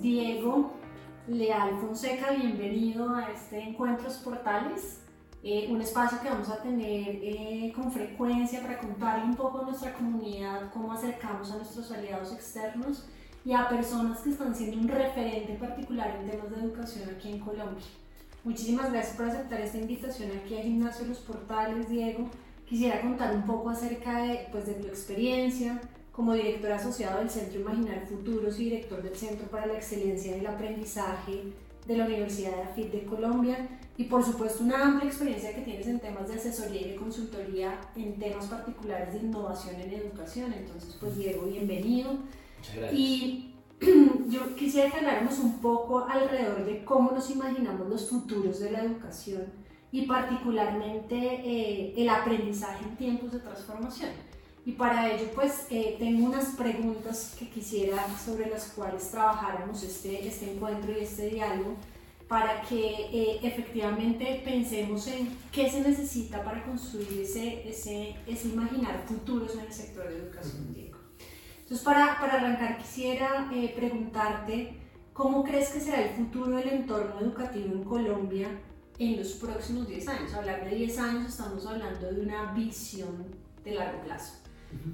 Diego Leal Fonseca, bienvenido a este Encuentros Portales, eh, un espacio que vamos a tener eh, con frecuencia para contarle un poco a nuestra comunidad cómo acercamos a nuestros aliados externos y a personas que están siendo un referente particular en temas de educación aquí en Colombia. Muchísimas gracias por aceptar esta invitación aquí a Gimnasio Los Portales, Diego. Quisiera contar un poco acerca de, pues, de tu experiencia como director asociado del Centro Imaginar Futuros y director del Centro para la Excelencia en el Aprendizaje de la Universidad de AFIT de Colombia y por supuesto una amplia experiencia que tienes en temas de asesoría y de consultoría en temas particulares de innovación en educación. Entonces, pues Diego, bienvenido. Muchas gracias. Y yo quisiera que habláramos un poco alrededor de cómo nos imaginamos los futuros de la educación y particularmente eh, el aprendizaje en tiempos de transformación. Y para ello, pues eh, tengo unas preguntas que quisiera sobre las cuales trabajáramos este, este encuentro y este diálogo para que eh, efectivamente pensemos en qué se necesita para construir ese, ese, ese imaginar futuros en el sector de educación. Entonces, para, para arrancar, quisiera eh, preguntarte cómo crees que será el futuro del entorno educativo en Colombia en los próximos 10 años. Hablar de 10 años estamos hablando de una visión de largo plazo.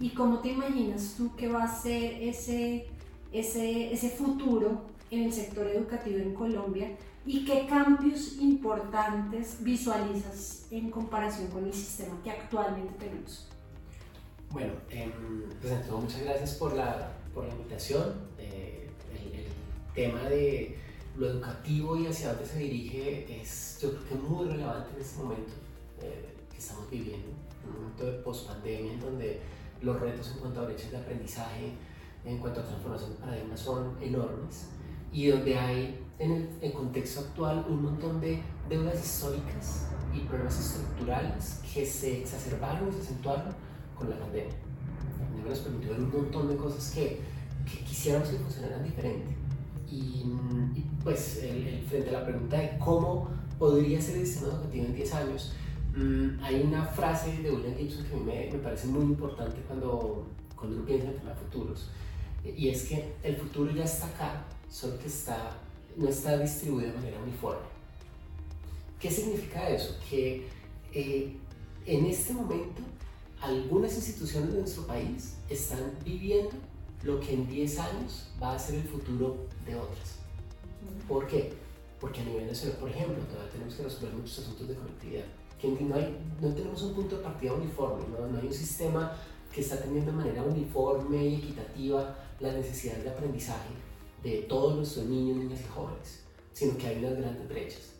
¿Y cómo te imaginas tú que va a ser ese, ese, ese futuro en el sector educativo en Colombia y qué cambios importantes visualizas en comparación con el sistema que actualmente tenemos? Bueno, eh, pues Antonio, muchas gracias por la, por la invitación. Eh, el, el, tema de lo educativo y hacia dónde se dirige es yo creo que muy relevante en este momento eh, que estamos viviendo, un momento de post-pandemia en donde los retos en cuanto a brechas de aprendizaje, en cuanto a transformación de paradigmas son enormes y donde hay en el, el contexto actual un montón de deudas históricas y problemas estructurales que se exacerbaron y se acentuaron con la pandemia. La pandemia nos permitió ver un montón de cosas que, que quisiéramos que funcionaran diferente. Y, y pues el, el, frente a la pregunta de cómo podría ser el sistema educativo en 10 años, mmm, hay una frase de William Gibson que a mí me, me, parece muy importante cuando, cuando uno piensa en tema futuros. Y es que el futuro ya está acá, solo que está, no está distribuido de manera uniforme. ¿Qué significa eso? Que eh, en este momento algunas instituciones de nuestro país están viviendo lo que en 10 años va a ser el futuro de otras. ¿Por qué? Porque a nivel nacional, por ejemplo, todavía tenemos que resolver muchos asuntos de conectividad. Que no, hay, no tenemos un punto de partida uniforme, ¿no? no hay un sistema que está teniendo de manera uniforme y equitativa las necesidades de aprendizaje de todos nuestros niños, niñas y jóvenes, sino que hay unas grandes brechas.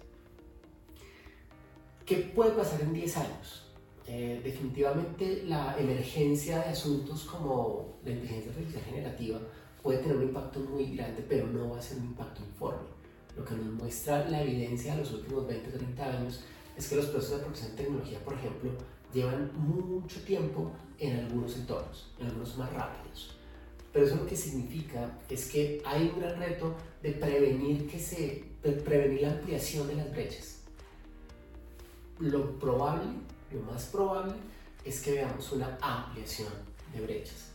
¿Qué puede pasar en 10 años? Eh, definitivamente la emergencia de asuntos como la inteligencia artificial generativa puede tener un impacto muy grande, pero no va a ser un impacto uniforme. Lo que nos muestra la evidencia de los últimos 20 o 30 años es que los procesos de aproximación de tecnología, por ejemplo, llevan mucho tiempo en algunos entornos, en algunos más rápidos. Pero eso lo que significa es que hay un gran reto de prevenir, que se, prevenir la ampliación de las brechas. Lo probable lo más probable es que veamos una ampliación de brechas,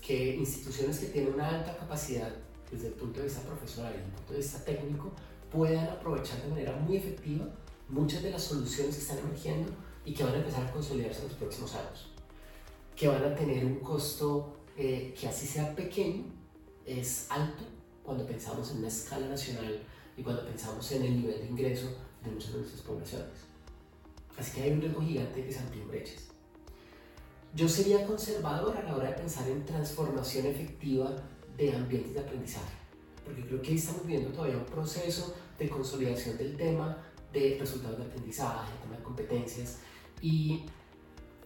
que instituciones que tienen una alta capacidad desde el punto de vista profesional y desde el punto de vista técnico puedan aprovechar de manera muy efectiva muchas de las soluciones que están emergiendo y que van a empezar a consolidarse en los próximos años, que van a tener un costo eh, que así sea pequeño, es alto cuando pensamos en una escala nacional y cuando pensamos en el nivel de ingreso de muchas de nuestras poblaciones. Así que hay un riesgo gigante que se amplíen brechas. Yo sería conservador a la hora de pensar en transformación efectiva de ambientes de aprendizaje, porque creo que estamos viendo todavía un proceso de consolidación del tema de resultados de aprendizaje, tema de competencias, y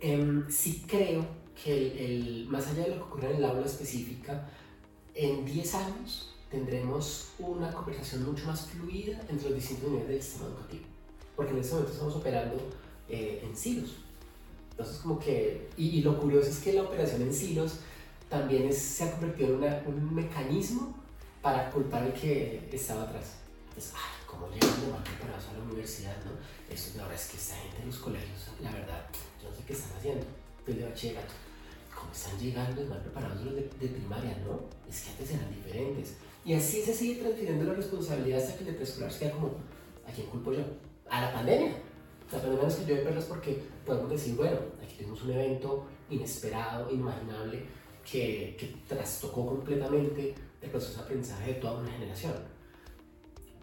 eh, sí creo que el, el, más allá de lo que ocurre en el aula específica, en 10 años tendremos una conversación mucho más fluida entre los distintos niveles del sistema educativo porque en este momento estamos operando eh, en silos. Entonces, como que, y, y, lo curioso es que la operación en silos también es, se ha convertido en una, un mecanismo para culpar al que estaba atrás. Entonces, ay, ¿cómo de mal preparados a la universidad? ¿no? La verdad es que esta gente en los colegios, la verdad, yo no sé qué están haciendo, desde bachillerato, cómo están llegando mal preparados los de, primaria, no, es que antes eran diferentes. Y así se sigue transfiriendo la responsabilidad hasta que el de preescolar se queda como, ¿a quién culpo yo? A la pandemia. La pandemia nos cayó de perlas porque podemos decir, bueno, aquí tenemos un evento inesperado, inimaginable, que, que trastocó completamente el proceso de aprendizaje de toda una generación.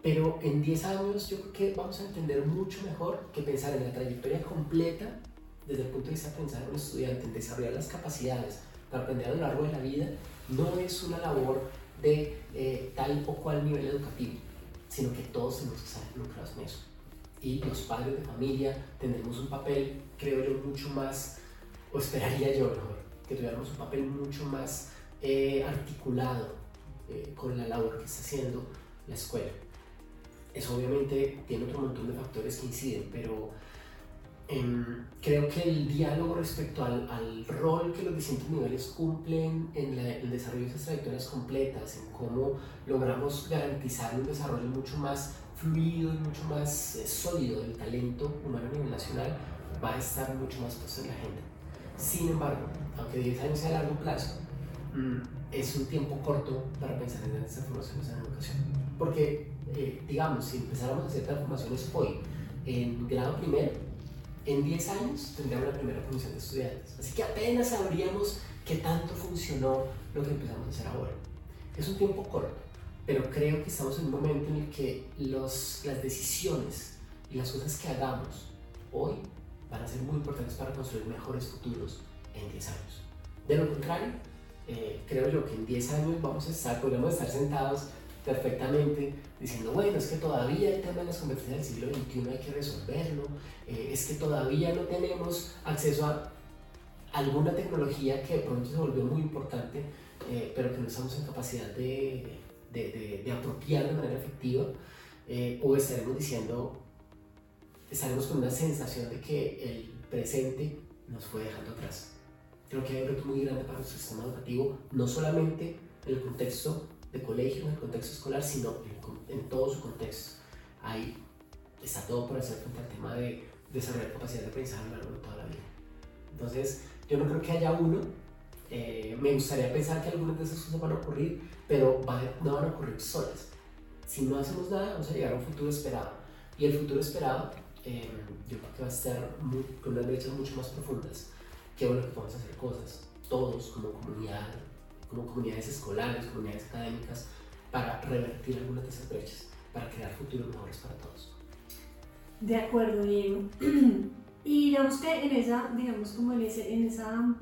Pero en 10 años yo creo que vamos a entender mucho mejor que pensar en la trayectoria completa desde el punto de vista de pensar en un estudiante, en desarrollar las capacidades para aprender a lo largo de la vida, no es una labor de eh, tal o cual nivel educativo, sino que todos tenemos que estar involucrados en eso. Y los padres de familia tendremos un papel, creo yo, mucho más, o esperaría yo mejor, que tuviéramos un papel mucho más eh, articulado eh, con la labor que está haciendo la escuela. Eso obviamente tiene otro montón de factores que inciden, pero Em, creo que el diálogo respecto al, al, rol que los distintos niveles cumplen en el desarrollo de esas trayectorias completas, en cómo logramos garantizar un desarrollo mucho más fluido y mucho más eh, sólido del talento humano a nivel nacional, va a estar mucho más puesto en la agenda. Sin embargo, aunque 10 años sea largo plazo, mm, es un tiempo corto para pensar en estas transformaciones en la educación. Porque, eh, digamos, si empezáramos a hacer transformaciones hoy en grado primero, en 10 años tendríamos la primera comisión de estudiantes. Así que apenas sabríamos qué tanto funcionó lo que empezamos a hacer ahora. Es un tiempo corto, pero creo que estamos en un momento en el que los, las decisiones y las cosas que hagamos hoy van a ser muy importantes para construir mejores futuros en 10 años. De lo contrario, eh, creo yo que en 10 años vamos a estar, podríamos estar sentados perfectamente diciendo, bueno, es que todavía el tema de las conversaciones del siglo XXI hay que resolverlo, eh, es que todavía no tenemos acceso a alguna tecnología que de pronto se volvió muy importante, eh, pero que no estamos en capacidad de, de, de, apropiar de manera efectiva, eh, o estaremos diciendo, estaremos con una sensación de que el presente nos fue dejando atrás. Creo que hay un reto muy grande para nuestro sistema educativo, no solamente en el contexto de colegio, en el contexto escolar, sino en, en todo su contexto. Ahí está todo por hacer frente al tema de desarrollar capacidad de aprendizaje a lo largo de toda la vida. Entonces, yo no creo que haya uno. Eh, me gustaría pensar que algunas de esas cosas van a ocurrir, pero no van a ocurrir solas. Si no hacemos nada, vamos a llegar a un futuro esperado. Y el futuro esperado, eh, yo creo que va a estar con unas brechas mucho más profundas que bueno que podemos hacer cosas, todos como comunidad, como comunidades escolares, comunidades académicas, para revertir algunas de esas brechas, para crear futuros mejores para todos. De acuerdo, Diego. Y digamos que en esa, digamos como en, ese, en esa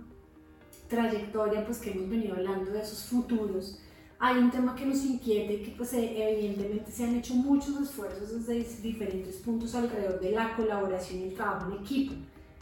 trayectoria pues que hemos venido hablando de esos futuros, hay un tema que nos inquiete, que pues evidentemente se han hecho muchos esfuerzos desde diferentes puntos alrededor de la colaboración y el trabajo en equipo,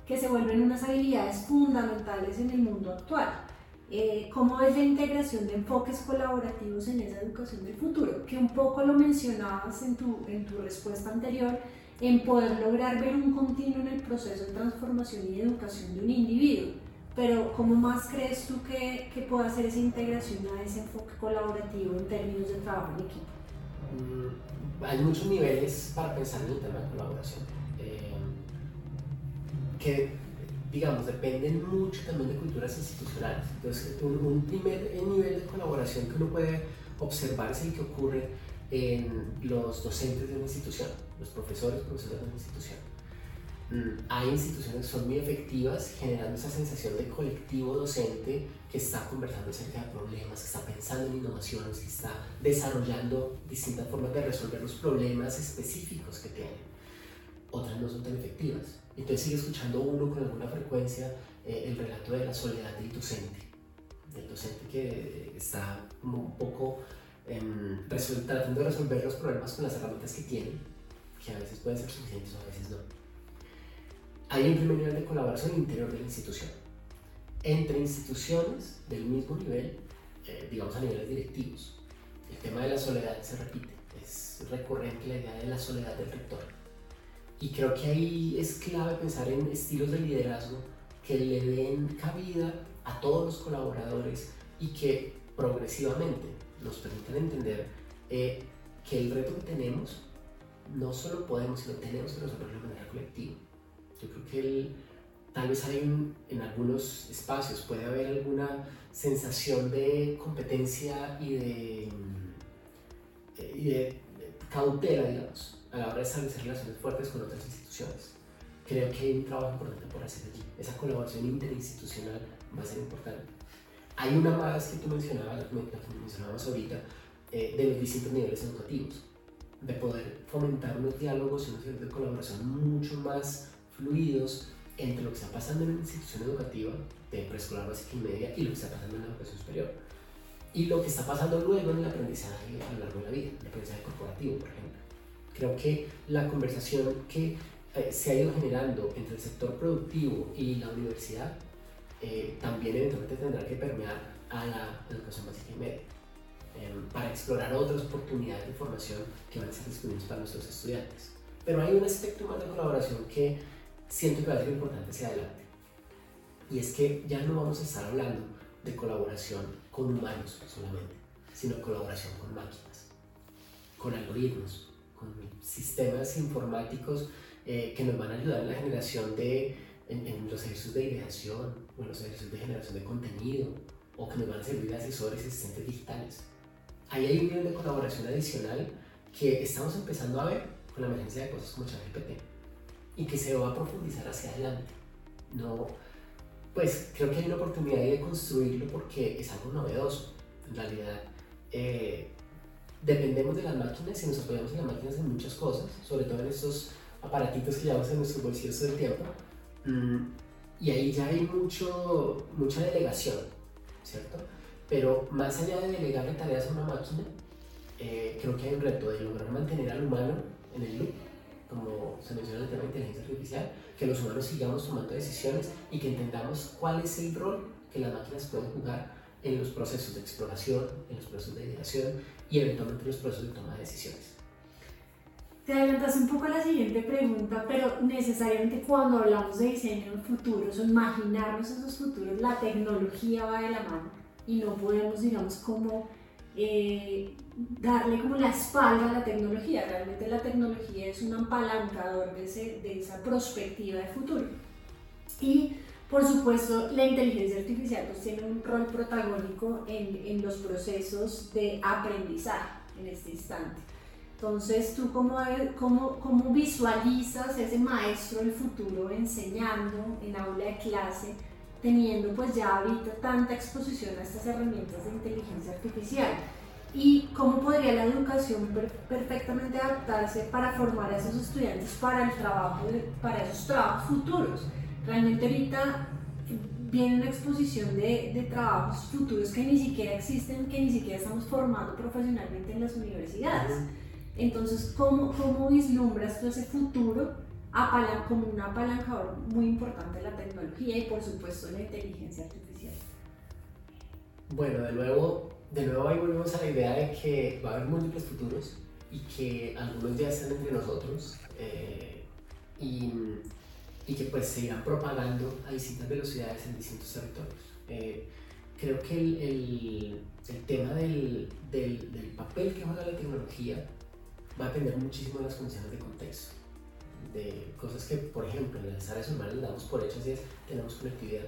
que se vuelven unas habilidades fundamentales en el mundo actual. Eh, cómo es la integración de enfoques colaborativos en esa educación del futuro, que un poco lo mencionabas en tu, en tu respuesta anterior, en poder lograr ver un continuo en el proceso de transformación y educación de un individuo. Pero ¿cómo más crees tú que, que puede hacer esa integración a ese enfoque colaborativo en términos de trabajo en equipo? Mm, hay muchos niveles para pensar en el tema de colaboración. Eh, que digamos, dependen mucho también de culturas institucionales. Entonces, un, primer nivel de colaboración que uno puede observar es el que ocurre en los docentes de una institución, los profesores, profesores de una institución. Mm, hay instituciones que son muy efectivas generando esa sensación de colectivo docente que está conversando acerca de problemas, que está pensando en innovaciones, que está desarrollando distintas formas de resolver los problemas específicos que tienen. Otras no son tan efectivas entonces sigue escuchando uno con alguna frecuencia eh, el relato de la soledad del docente, del docente que está como un poco em, tratando de resolver los problemas con las herramientas que tiene, que a veces pueden ser suficientes o a veces no. Hay un primer nivel de colaboración interior de la institución, entre instituciones del mismo nivel, eh, digamos a niveles directivos. El tema de la soledad se repite, es recurrente la idea de la soledad del rector y creo que ahí es clave pensar en estilos de liderazgo que le den cabida a todos los colaboradores y que progresivamente nos permitan entender eh, que el reto que tenemos no solo podemos, sino tenemos que resolverlo de manera colectiva. Yo creo que tal vez hay en algunos espacios puede haber alguna sensación de competencia y de, y de cautela, digamos, a la hora de establecer relaciones fuertes con otras instituciones. Creo que hay un trabajo importante por hacer allí. Esa colaboración interinstitucional va a ser importante. Hay una más que tú mencionabas, la que mencionábamos ahorita, eh, de los distintos niveles educativos, de poder fomentar unos diálogos y unos niveles de colaboración mucho más fluidos entre lo que está pasando en una institución educativa de preescolar básica y media y lo que está pasando en la educación superior. Y lo que está pasando luego en el aprendizaje a lo largo de la vida, el aprendizaje corporativo, por ejemplo. Creo que la conversación que eh, se ha ido generando entre el sector productivo y la universidad eh, también eventualmente tendrá que permear a la educación básica y media em, para explorar otras oportunidades de formación que van a ser disponibles para nuestros estudiantes. Pero hay un aspecto más de colaboración que siento que va a ser importante hacia adelante. Y es que ya no vamos a estar hablando de colaboración con humanos solamente, sino colaboración con máquinas, con algoritmos, sistemas informáticos eh, que nos van a ayudar en la generación de, en, los ejercicios de ideación o en los ejercicios de generación de contenido o que nos van a servir de asesores y asistentes digitales. Ahí hay un nivel de colaboración adicional que estamos empezando a ver con la emergencia de cosas como ChatGPT y que se va a profundizar hacia adelante. No, pues creo que hay una oportunidad de construirlo porque es algo novedoso. En realidad, eh, dependemos de las máquinas y nos apoyamos en las máquinas en muchas cosas, sobre todo en estos aparatitos que llevamos en nuestros bolsillos todo el tiempo. Mm, y ahí ya hay mucho, mucha delegación, ¿cierto? Pero más allá de delegarle tareas a una máquina, eh, creo que hay un reto de lograr mantener al humano en el loop como se menciona en el tema de inteligencia artificial, que los humanos sigamos tomando decisiones y que entendamos cuál es el rol que las máquinas pueden jugar en los procesos de exploración, en los procesos de ideación y eventualmente en los procesos de toma de decisiones. Te adelantas un poco a la siguiente pregunta, pero necesariamente cuando hablamos de diseño en futuros o imaginarnos esos futuros, la tecnología va de la mano y no podemos, digamos, como eh, darle como la espalda a la tecnología. Realmente la tecnología es un apalancador de, de esa perspectiva de futuro. Y por supuesto, la inteligencia artificial pues, tiene un rol protagónico en, en, los procesos de aprendizaje en este instante. Entonces, ¿tú cómo, cómo, cómo visualizas ese maestro del futuro enseñando en aula de clase, teniendo pues ya ahorita tanta exposición a estas herramientas de inteligencia artificial? y cómo podría la educación perfectamente adaptarse para formar a esos estudiantes para el trabajo, para esos trabajos futuros. Realmente ahorita viene una exposición de, de, trabajos futuros que ni siquiera existen, que ni siquiera estamos formando profesionalmente en las universidades. Entonces, ¿cómo, cómo vislumbras tú ese futuro como un apalancador muy importante de la tecnología y por supuesto la inteligencia artificial? Bueno, de nuevo, de nuevo ahí volvemos a la idea de que va a haber múltiples futuros y que algunos ya están entre nosotros eh, y, y, que pues se irán propagando a distintas velocidades en distintos territorios. Eh, creo que el, el, el tema del, del, del, papel que juega la tecnología va a depender muchísimo de las condiciones de contexto, de cosas que, por ejemplo, en las áreas urbanas damos por hechas y es tenemos conectividad,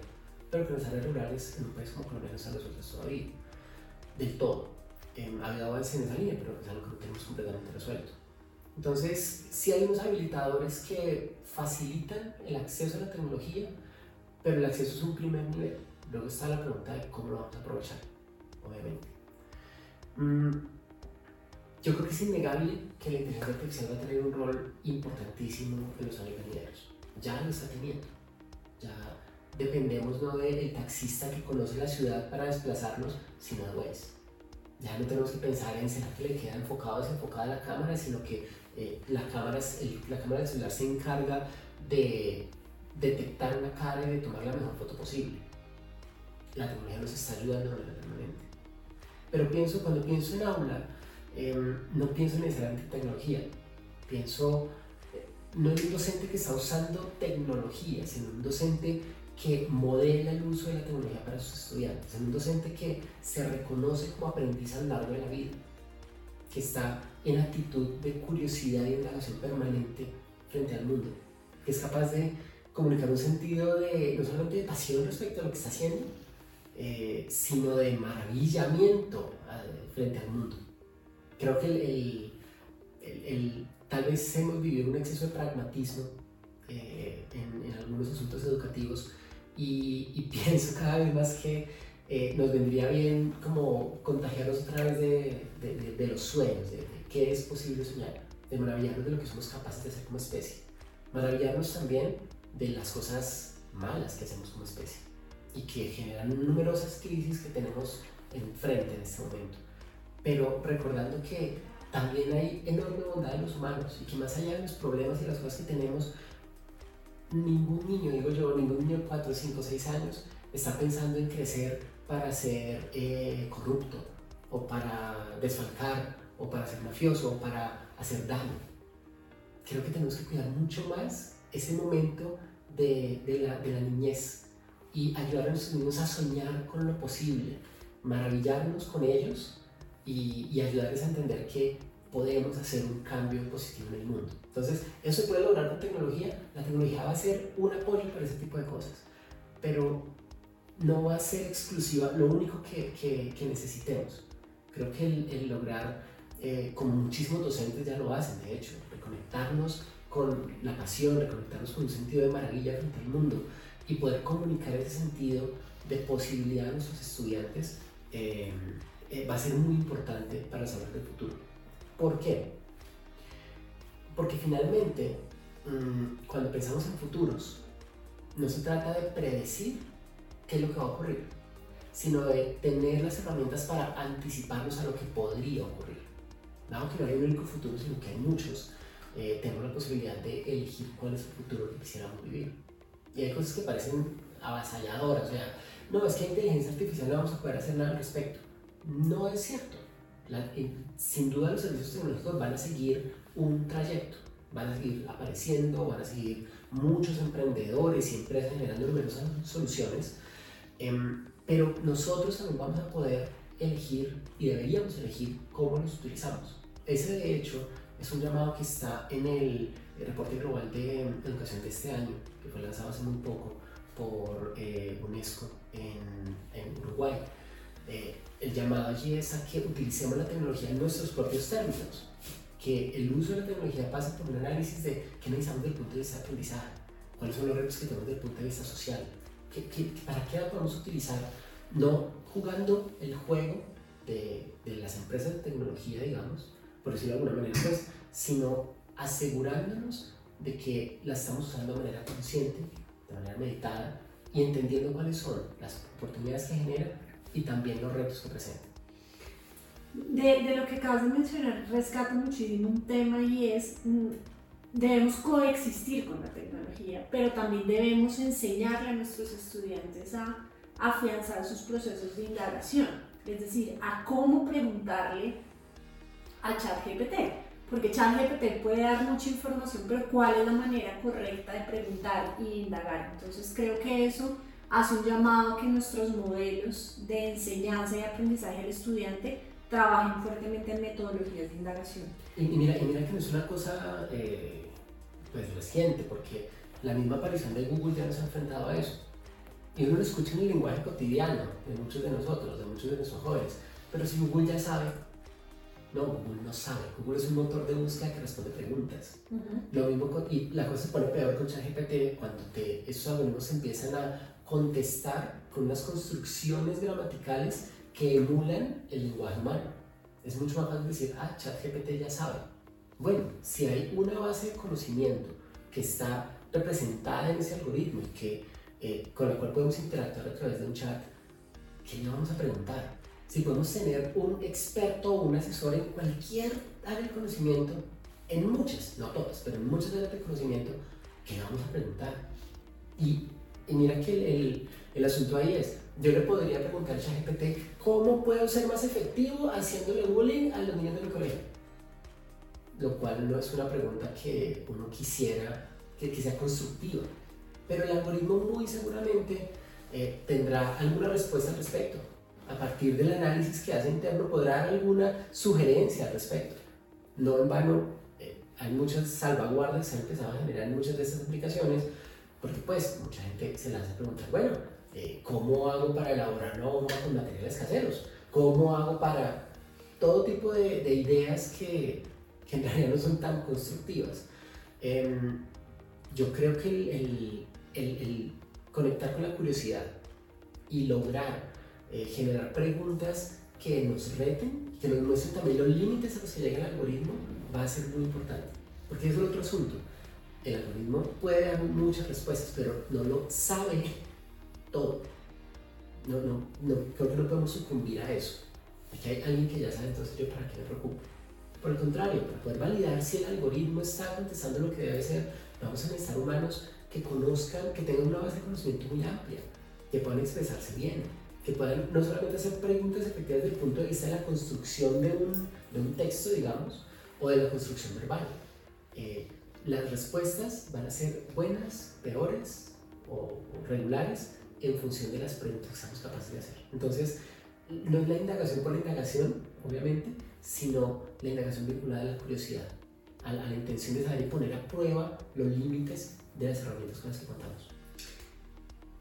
pero que en las áreas rurales en un país como Colombia no están resueltas todavía del todo. Eh, ha habido avances en esa línea, pero es algo que no tenemos completamente resuelto. Entonces, sí hay unos habilitadores que facilitan el acceso a la tecnología, pero el acceso es un primer nivel. Luego está la pregunta de cómo lo vamos a aprovechar, obviamente. Mm, yo creo que es innegable que la inteligencia artificial va a tener un rol importantísimo en los años venideros. Ya lo está teniendo. Ya dependemos no del taxista que conoce la ciudad para desplazarnos, sino de Waze. Ya no tenemos que pensar en será que le queda enfocado o desenfocada la cámara, sino que eh, la, cámara, la cámara del celular se encarga de detectar una cara y de tomar la mejor foto posible. La tecnología nos está ayudando permanente. Pero pienso, cuando pienso en aula, em, no pienso necesariamente en tecnología, pienso eh, no en un docente que está usando tecnología, sino un docente que modela el uso de la tecnología para sus estudiantes, en un docente que se reconoce como aprendiz a lo largo de la vida, que está en actitud de curiosidad y de relación permanente frente al mundo, que es capaz de comunicar un sentido de, no solamente de pasión respecto a lo que está haciendo, eh, sino de maravillamiento eh, frente al mundo. Creo que el, el, tal vez hemos vivido un exceso de pragmatismo eh, en, en, algunos asuntos educativos y, y, pienso cada vez más que nos vendría bien como contagiarnos otra vez de, de, de los sueños, de, qué es posible soñar, de maravillarnos de lo que somos capaces de hacer como especie, maravillarnos también de las cosas malas que hacemos como especie y que generan numerosas crisis que tenemos enfrente en este momento. Pero recordando que también hay enorme bondad en los humanos y que más allá de los problemas y las cosas que tenemos, ningún niño, digo yo, ningún niño de 4, 5, 6 años está pensando en crecer para ser eh, corrupto o para desfalcar o para ser mafioso o para hacer daño. Creo que tenemos que cuidar mucho más ese momento de, la, niñez y ayudar a nuestros niños a soñar con lo posible, maravillarnos con ellos y, y, ayudarles a entender que podemos hacer un cambio positivo en el mundo. Entonces, eso se puede lograr con tecnología. La tecnología va a ser un apoyo para ese tipo de cosas, pero no va a ser exclusiva, lo único que, que, que necesitemos. Creo que el, el lograr, eh, como muchísimos docentes ya lo hacen, de hecho, reconectarnos con la pasión, reconectarnos con un sentido de maravilla frente al mundo y poder comunicar ese sentido de posibilidad a nuestros estudiantes eh, eh, va a ser muy importante para saber del futuro. ¿Por qué? Porque finalmente, mmm, cuando pensamos en futuros, no se trata de predecir qué es lo que va a ocurrir, sino de tener las herramientas para anticiparnos a lo que podría ocurrir. Dado que no hay un único futuro, sino que hay muchos, eh, tenemos la posibilidad de elegir cuál es el futuro que quisiéramos vivir. Y hay cosas que parecen avasalladoras, o sea, no, es que a inteligencia artificial no vamos a poder hacer nada al respecto. No es cierto. La, sin duda los servicios tecnológicos van a seguir un trayecto, van a seguir apareciendo, van a seguir muchos emprendedores y empresas generando numerosas soluciones, eh, pero nosotros también vamos a poder elegir y deberíamos elegir cómo los utilizamos. Ese de hecho es un llamado que está en el, reporte global de educación de este año, que fue lanzado hace muy poco por eh, UNESCO en, en Uruguay. Eh, el llamado allí es a que utilicemos la tecnología en nuestros propios términos, que el uso de la tecnología pase por un análisis de qué necesitamos desde el punto de vista de aprendizaje, cuáles son los retos que tenemos desde el punto de vista social, ¿Qué, qué, para qué la podemos utilizar, no jugando el juego de, de las empresas de tecnología, digamos, por decirlo de alguna manera, pues, sino asegurándonos de que la estamos usando de manera consciente, de manera meditada y entendiendo cuáles son las oportunidades que genera y también los retos que presenta. De, de, lo que acabas de mencionar, rescato muchísimo un tema y es, mm, debemos coexistir con la tecnología, pero también debemos enseñarle a nuestros estudiantes a afianzar sus procesos de indagación, es decir, a cómo preguntarle a ChatGPT, porque ChatGPT puede dar mucha información, pero cuál es la manera correcta de preguntar y indagar. Entonces creo que eso hace un llamado a que nuestros modelos de enseñanza y aprendizaje del estudiante trabajen fuertemente en metodologías de indagación. Y, y mira, y mira que no es una cosa eh, pues reciente, porque la misma aparición de Google ya nos ha enfrentado a eso. Y uno lo escucha en el lenguaje cotidiano de muchos de nosotros, de muchos de nuestros jóvenes. Pero si Google ya sabe no, Google no sabe. Google es un motor de búsqueda que responde preguntas. Uh -huh. Lo mismo con, y la cosa se pone peor con ChatGPT cuando te, esos algoritmos empiezan a contestar con unas construcciones gramaticales que emulan el lenguaje humano. Es mucho más fácil decir, ah, ChatGPT ya sabe. Bueno, si hay una base de conocimiento que está representada en ese algoritmo y que, eh, con la cual podemos interactuar a través de un chat, ¿qué le vamos a preguntar? si podemos tener un experto o un asesor en cualquier área de conocimiento, en muchas, no todas, pero en muchas áreas de conocimiento, ¿qué vamos a preguntar? Y, y mira que el, el, el, asunto ahí es, yo le podría preguntar a ChatGPT, ¿cómo puedo ser más efectivo haciéndole bullying a los niños de mi colegio? Lo cual no es una pregunta que uno quisiera que, que sea constructiva, pero el algoritmo muy seguramente eh, tendrá alguna respuesta al respecto a partir del análisis que hace interno, podrá dar alguna sugerencia al respecto. No en vano, eh, hay muchas salvaguardas que se han empezado a generar en muchas de estas aplicaciones Porque pues mucha gente se le hace preguntar, bueno, eh, ¿cómo hago para elaborar una bomba con materiales caseros? ¿Cómo hago para todo tipo de, de ideas que, que, en realidad no son tan constructivas? Em, yo creo que el, el, el, conectar con la curiosidad y lograr eh, generar preguntas que nos reten, que nos muestren también los límites a los que llega el algoritmo, va a ser muy importante. Porque es el otro asunto. El algoritmo puede dar muchas respuestas, pero no lo sabe todo. No, no, no, creo que no podemos sucumbir a eso. Aquí hay alguien que ya sabe, entonces yo para qué me preocupo. Por el contrario, para poder validar si el algoritmo está contestando lo que debe ser, vamos a necesitar humanos que conozcan, que tengan una base de conocimiento muy amplia, que puedan expresarse bien, que puedan no solamente hacer preguntas efectivas desde el punto de vista de la construcción de un, de un texto, digamos, o de la construcción verbal. Eh, las respuestas van a ser buenas, peores o, regulares en función de las preguntas que seamos capaces de hacer. Entonces, no es la indagación por la indagación, obviamente, sino la indagación vinculada a la curiosidad, a la, intención de saber y poner a prueba los límites de las herramientas con las que contamos.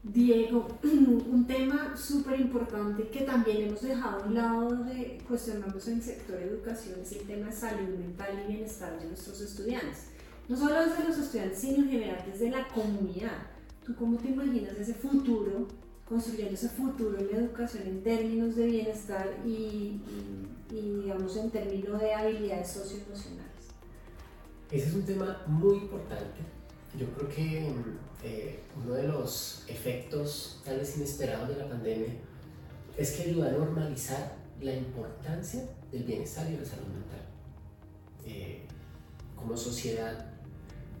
Diego, un tema súper importante que también hemos dejado a un lado de cuestionarnos en el sector educación es el tema de salud mental y bienestar de nuestros estudiantes no solo desde los estudiantes, sino en general desde la comunidad. ¿Tú cómo te imaginas ese futuro, construyendo ese futuro en la educación en términos de bienestar y, digamos en términos de habilidades socioemocionales? Ese es un tema muy importante. Yo creo que eh, uno de los efectos tal vez inesperados de la pandemia es que ayuda a normalizar la importancia del bienestar y de la salud mental. Eh, como sociedad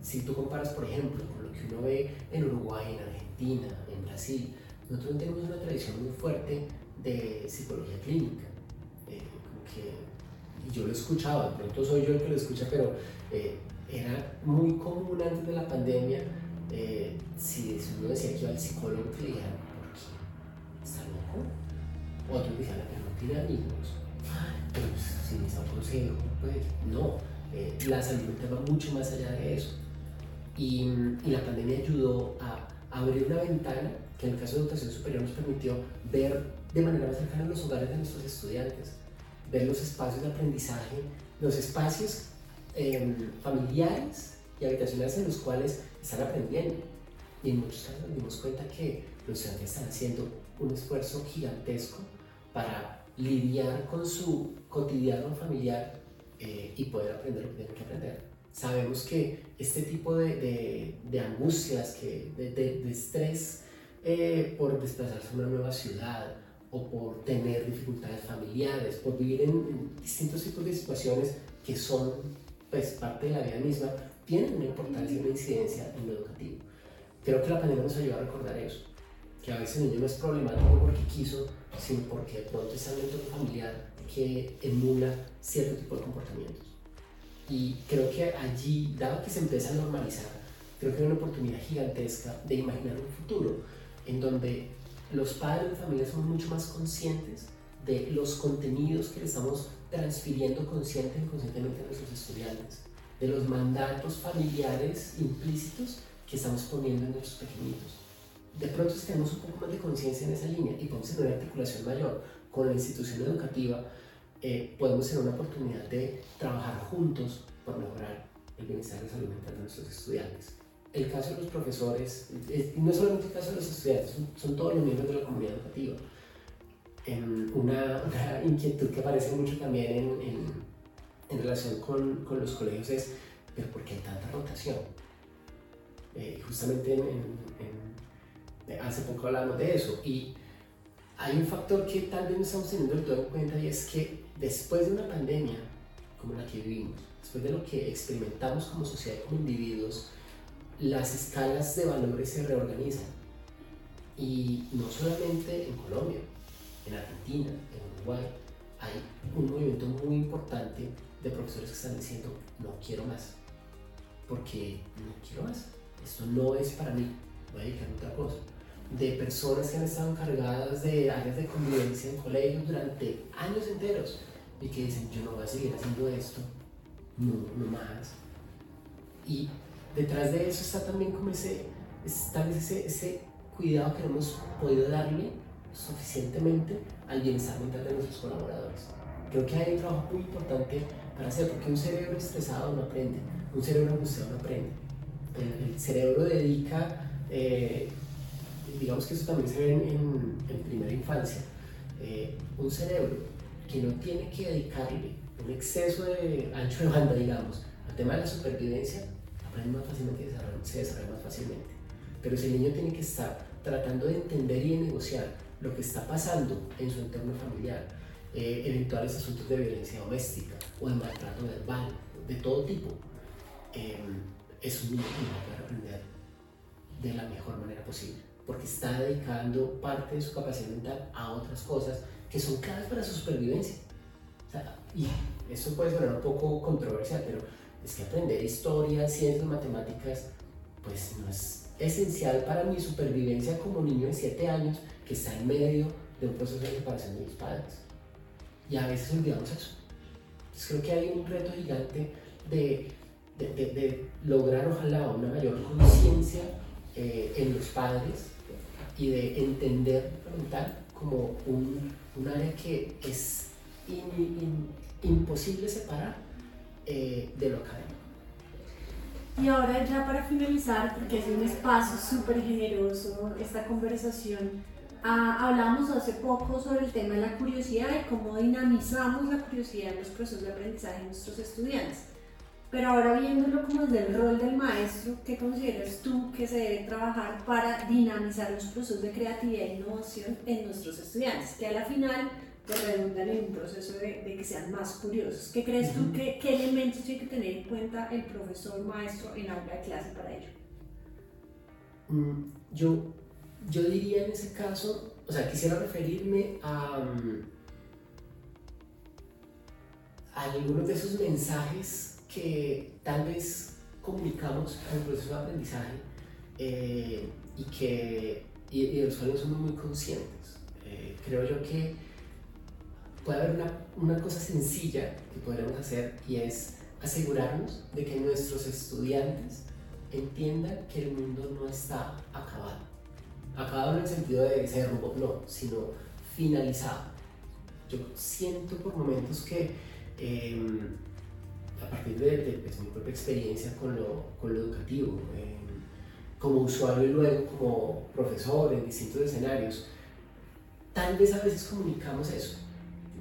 si tú comparas, por ejemplo, que uno ve en Uruguay, en Argentina, en Brasil, nosotros tenemos una tradición muy fuerte de psicología clínica. Eh, y yo lo escuchaba, de pronto soy yo el que lo escucha, pero eh, era muy común antes de la pandemia, eh, si uno decía que iba al psicólogo, que le dijeran, ¿por qué? ¿Está loco? Otros decían, pero no tiene amigos. Pero pues, si necesita un consejo, pues no. la salud va mucho más allá de eso. Y, la pandemia ayudó a abrir una ventana que en el caso de educación superior nos permitió ver de manera más cercana los hogares de nuestros estudiantes, ver los espacios de aprendizaje, los espacios em, familiares y habitacionales en los cuales están aprendiendo. Y en muchos casos nos dimos cuenta que los estudiantes están haciendo un esfuerzo gigantesco para lidiar con su cotidiano familiar eh, y poder aprender lo que tienen que aprender sabemos que este tipo de, angustias, que, de, estrés eh, por desplazarse a una nueva ciudad o por tener dificultades familiares, por vivir en, distintos tipos de situaciones que son pues, parte de la vida misma, tienen una importancia y una incidencia en lo educativo. Creo que la pandemia nos ayuda a recordar eso, que a veces el niño no es problemático porque quiso, sino porque de pronto en un entorno familiar que emula cierto tipo de comportamientos. Y creo que allí, dado que se empieza a normalizar, creo que hay una oportunidad gigantesca de imaginar un futuro en donde los padres de familia son mucho más conscientes de los contenidos que le estamos transfiriendo consciente e inconscientemente a nuestros estudiantes, de los mandatos familiares implícitos que estamos poniendo en nuestros pequeñitos. De pronto, si tenemos un poco más de conciencia en esa línea y podemos tener una articulación mayor con la institución educativa, eh, podemos tener una oportunidad de trabajar juntos por mejorar el bienestar de salud mental de nuestros estudiantes. El caso de los profesores, no es solamente el caso de los estudiantes, son, todos los miembros de la comunidad educativa. una, una, inquietud que aparece mucho también en, en, en relación con, con, los colegios es, pero ¿por qué hay tanta rotación? Eh, justamente en, hace poco hablábamos de eso y hay un factor que tal vez no estamos teniendo todo en cuenta y es que después de una pandemia como la que vivimos, después de lo que experimentamos como sociedad y como individuos, las escalas de valores se reorganizan. Y no solamente en Colombia, en Argentina, en Uruguay, hay un movimiento muy importante de profesores que están diciendo, no quiero más, porque no quiero más, esto no es para mí, voy a dedicarme a otra cosa de personas que han estado encargadas de áreas de convivencia en colegios durante años enteros y que dicen, yo no voy a seguir haciendo esto, no, no más. Y detrás de eso está también como ese, es tal vez ese, ese cuidado que no hemos podido darle suficientemente al bienestar mental de nuestros colaboradores. Creo que hay un trabajo muy importante para hacer, porque un cerebro estresado no aprende, un cerebro angustiado no aprende. El, cerebro dedica, eh, digamos que eso también se ve en, en, primera infancia, eh, un cerebro que no tiene que dedicarle un exceso de ancho de banda, digamos, al tema de la supervivencia, aprende más fácilmente se desarrolla más fácilmente. Pero si el niño tiene que estar tratando de entender y de negociar lo que está pasando en su entorno familiar, eh, eventuales asuntos de violencia doméstica o de maltrato verbal, de todo tipo, eh, es un niño que va a poder aprender de la mejor manera posible, porque está dedicando parte de su capacidad mental a otras cosas que son claves para su supervivencia. y eso puede sonar un poco controversial, pero es que aprender historia, ciencias, matemáticas, pues no es esencial para mi supervivencia como niño de 7 años que está en medio de un proceso de separación de mis padres. Y a veces olvidamos eso. Entonces creo que hay un reto gigante de, de, de, lograr ojalá una mayor conciencia eh, en los padres y de entender mental como un, un, área que es imposible separar eh, de lo académico. Y ahora ya para finalizar, porque es un espacio súper generoso esta conversación, ah, hablamos hace poco sobre el tema de la curiosidad y cómo dinamizamos la curiosidad en los procesos de aprendizaje de nuestros estudiantes. Pero ahora viéndolo como desde el rol del maestro, ¿qué consideras tú que se debe trabajar para dinamizar los procesos de creatividad e innovación en nuestros estudiantes? Que a la final que redundan en un proceso de, que sean más curiosos. ¿Qué crees tú que qué elementos tiene que tener en cuenta el profesor maestro en aula de clase para ello? Mm, yo, yo diría en ese caso, o sea, quisiera referirme a, mm, a algunos de esos mensajes que tal vez comunicamos el proceso de aprendizaje eh, y, que, y, de los cuales somos muy conscientes. Eh, creo yo que puede haber una, una cosa sencilla que podremos hacer y es asegurarnos de que nuestros estudiantes entiendan que el mundo no está acabado. Acabado en el sentido de se derrumbó, no, sino finalizado. Yo siento por momentos que em, a partir de, pues, mi propia experiencia con lo, con lo educativo, em, como usuario y luego como profesor en distintos escenarios, tal vez a veces comunicamos eso,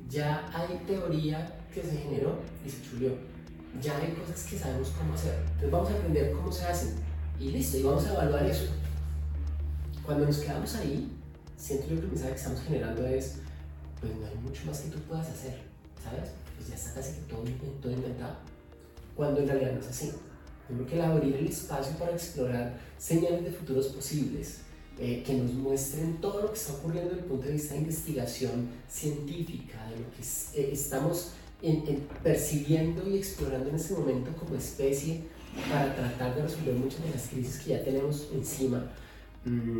ya hay teoría que se generó y se chulió. Ya hay cosas que sabemos cómo hacer. Entonces vamos a aprender cómo se hacen y listo, y vamos a evaluar eso. Cuando nos quedamos ahí, siento yo que el mensaje que estamos generando es, pues no hay mucho más que tú puedas hacer, ¿sabes? Pues ya está casi todo, todo inventado. Cuando en realidad no es así. Yo creo que abrir el espacio para explorar señales de futuros posibles, eh, que nos muestren todo lo que está ocurriendo desde el punto de vista de investigación científica, de lo que eh, estamos percibiendo y explorando en este momento como especie para tratar de resolver muchas de las crisis que ya tenemos encima, mm,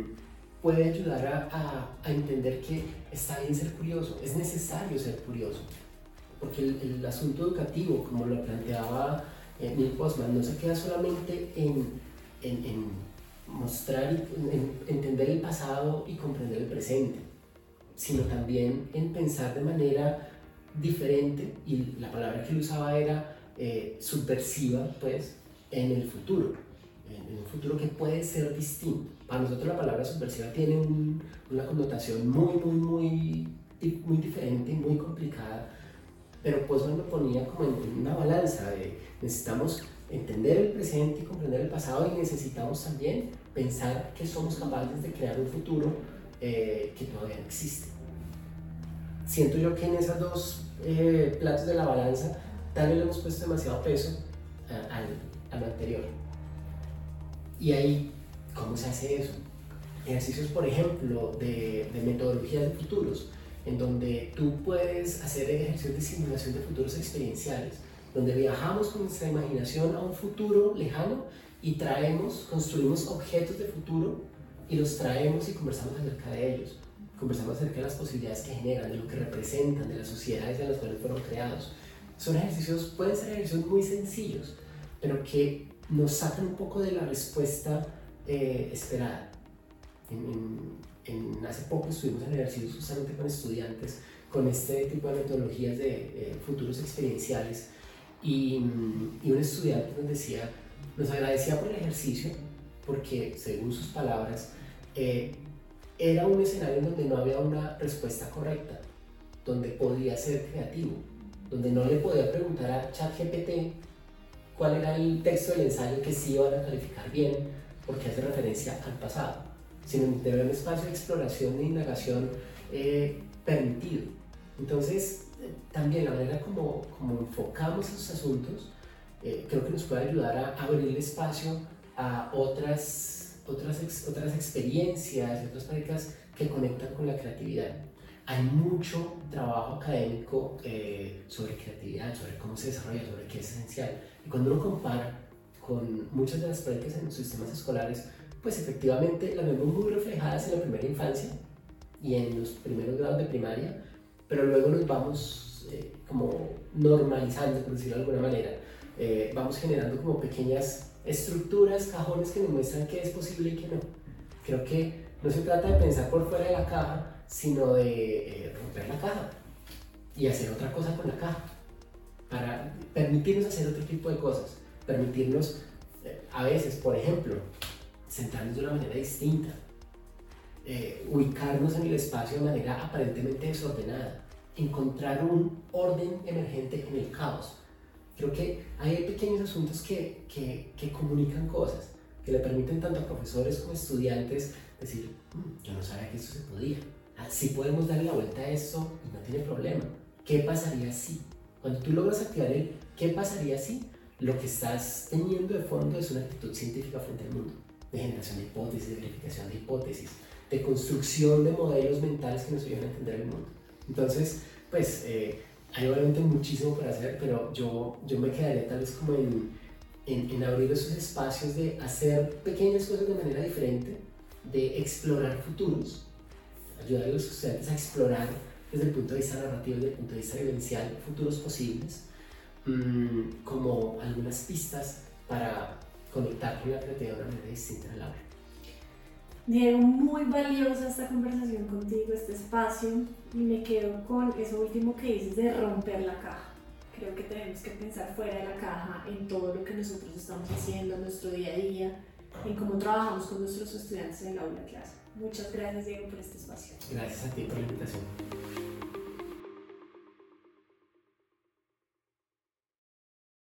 puede ayudar a, a, entender que está bien ser curioso, es necesario ser curioso, porque el, el asunto educativo, como lo planteaba eh, Neil Postman, no se queda solamente en, en, en mostrar y entender el pasado y comprender el presente, sino también en pensar de manera diferente, y la palabra que él usaba era eh, subversiva, pues, en el futuro, en, un futuro que puede ser distinto. Para nosotros la palabra subversiva tiene una connotación muy, muy, muy, muy diferente, muy complicada, pero pues me lo ponía como en una balanza de necesitamos entender el presente y comprender el pasado y necesitamos también pensar que somos capaces de crear un futuro eh, que todavía no existe. Siento yo que en esos dos eh, platos de la balanza tal vez le hemos puesto demasiado peso al, al anterior. Y ahí, ¿cómo se hace eso? Ejercicios, por ejemplo, de, de metodología de futuros, en donde tú puedes hacer ejercicios de simulación de futuros experienciales donde viajamos con nuestra imaginación a un futuro lejano y traemos, construimos objetos de futuro y los traemos y conversamos acerca de ellos. Conversamos acerca de las posibilidades que generan, de lo que representan, de las sociedades en las cuales fueron creados. Son ejercicios, pueden ser ejercicios muy sencillos, pero que nos sacan un poco de la respuesta eh, esperada. En, hace poco estuvimos en el ejercicio justamente con estudiantes con este tipo de metodologías de eh, futuros experienciales y, un estudiante nos decía, nos agradecía por el ejercicio porque según sus palabras eh, era un escenario donde no había una respuesta correcta, donde podía ser creativo, donde no le podía preguntar a ChatGPT cuál era el texto del ensayo que sí iban a calificar bien, porque hace referencia al pasado, sino tener un espacio de exploración e indagación eh, permitido. Entonces, eh, también la manera como, como enfocamos esos asuntos, eh, creo que nos puede ayudar a abrir el espacio a otras, otras, otras experiencias, otras prácticas que conectan con la creatividad. Hay mucho trabajo académico sobre creatividad, sobre cómo se desarrolla, sobre qué es esencial. Y cuando uno compara con muchas de las prácticas en los sistemas escolares, pues efectivamente las vemos muy reflejadas en la primera infancia y en los primeros grados de primaria, pero luego nos vamos eh, como normalizando, por decirlo de alguna manera. Eh, vamos generando como pequeñas estructuras, cajones que nos muestran qué es posible y qué no. Creo que no se trata de pensar por fuera de la caja, sino de eh, romper la caja y hacer otra cosa con la caja, para permitirnos hacer otro tipo de cosas permitirnos eh, a veces, por ejemplo, sentarnos de una manera distinta, eh, ubicarnos en el espacio de manera aparentemente desordenada, encontrar un orden emergente en el caos. Creo que hay pequeños asuntos que, que, que comunican cosas, que le permiten tanto a profesores como estudiantes decir, mm, yo no sabía que eso se podía. Así podemos darle la vuelta a esto y no tiene problema. ¿Qué pasaría si? Cuando tú logras activar el ¿qué pasaría si? lo que estás teniendo de fondo es una actitud científica frente al mundo, de generación de hipótesis, de verificación de hipótesis, de construcción de modelos mentales que nos ayudan a entender el mundo. Entonces, pues eh, hay obviamente muchísimo por hacer, pero yo, yo me quedaría tal vez como en, en, en abrir esos espacios de hacer pequeñas cosas de manera diferente, de explorar futuros, ayudar a los estudiantes a explorar desde el punto de vista narrativo, desde el punto de vista vivencial, futuros posibles Mm, como algunas pistas para conectar con la creatividad de una manera distinta en la hora. Diego, muy valiosa esta conversación contigo, este espacio, y me quedo con eso último que dices de romper la caja. Creo que tenemos que pensar fuera de la caja en todo lo que nosotros estamos haciendo en nuestro día a día, en cómo trabajamos con nuestros estudiantes en el aula de clase. Muchas gracias, Diego, por este espacio. Gracias a ti por la invitación.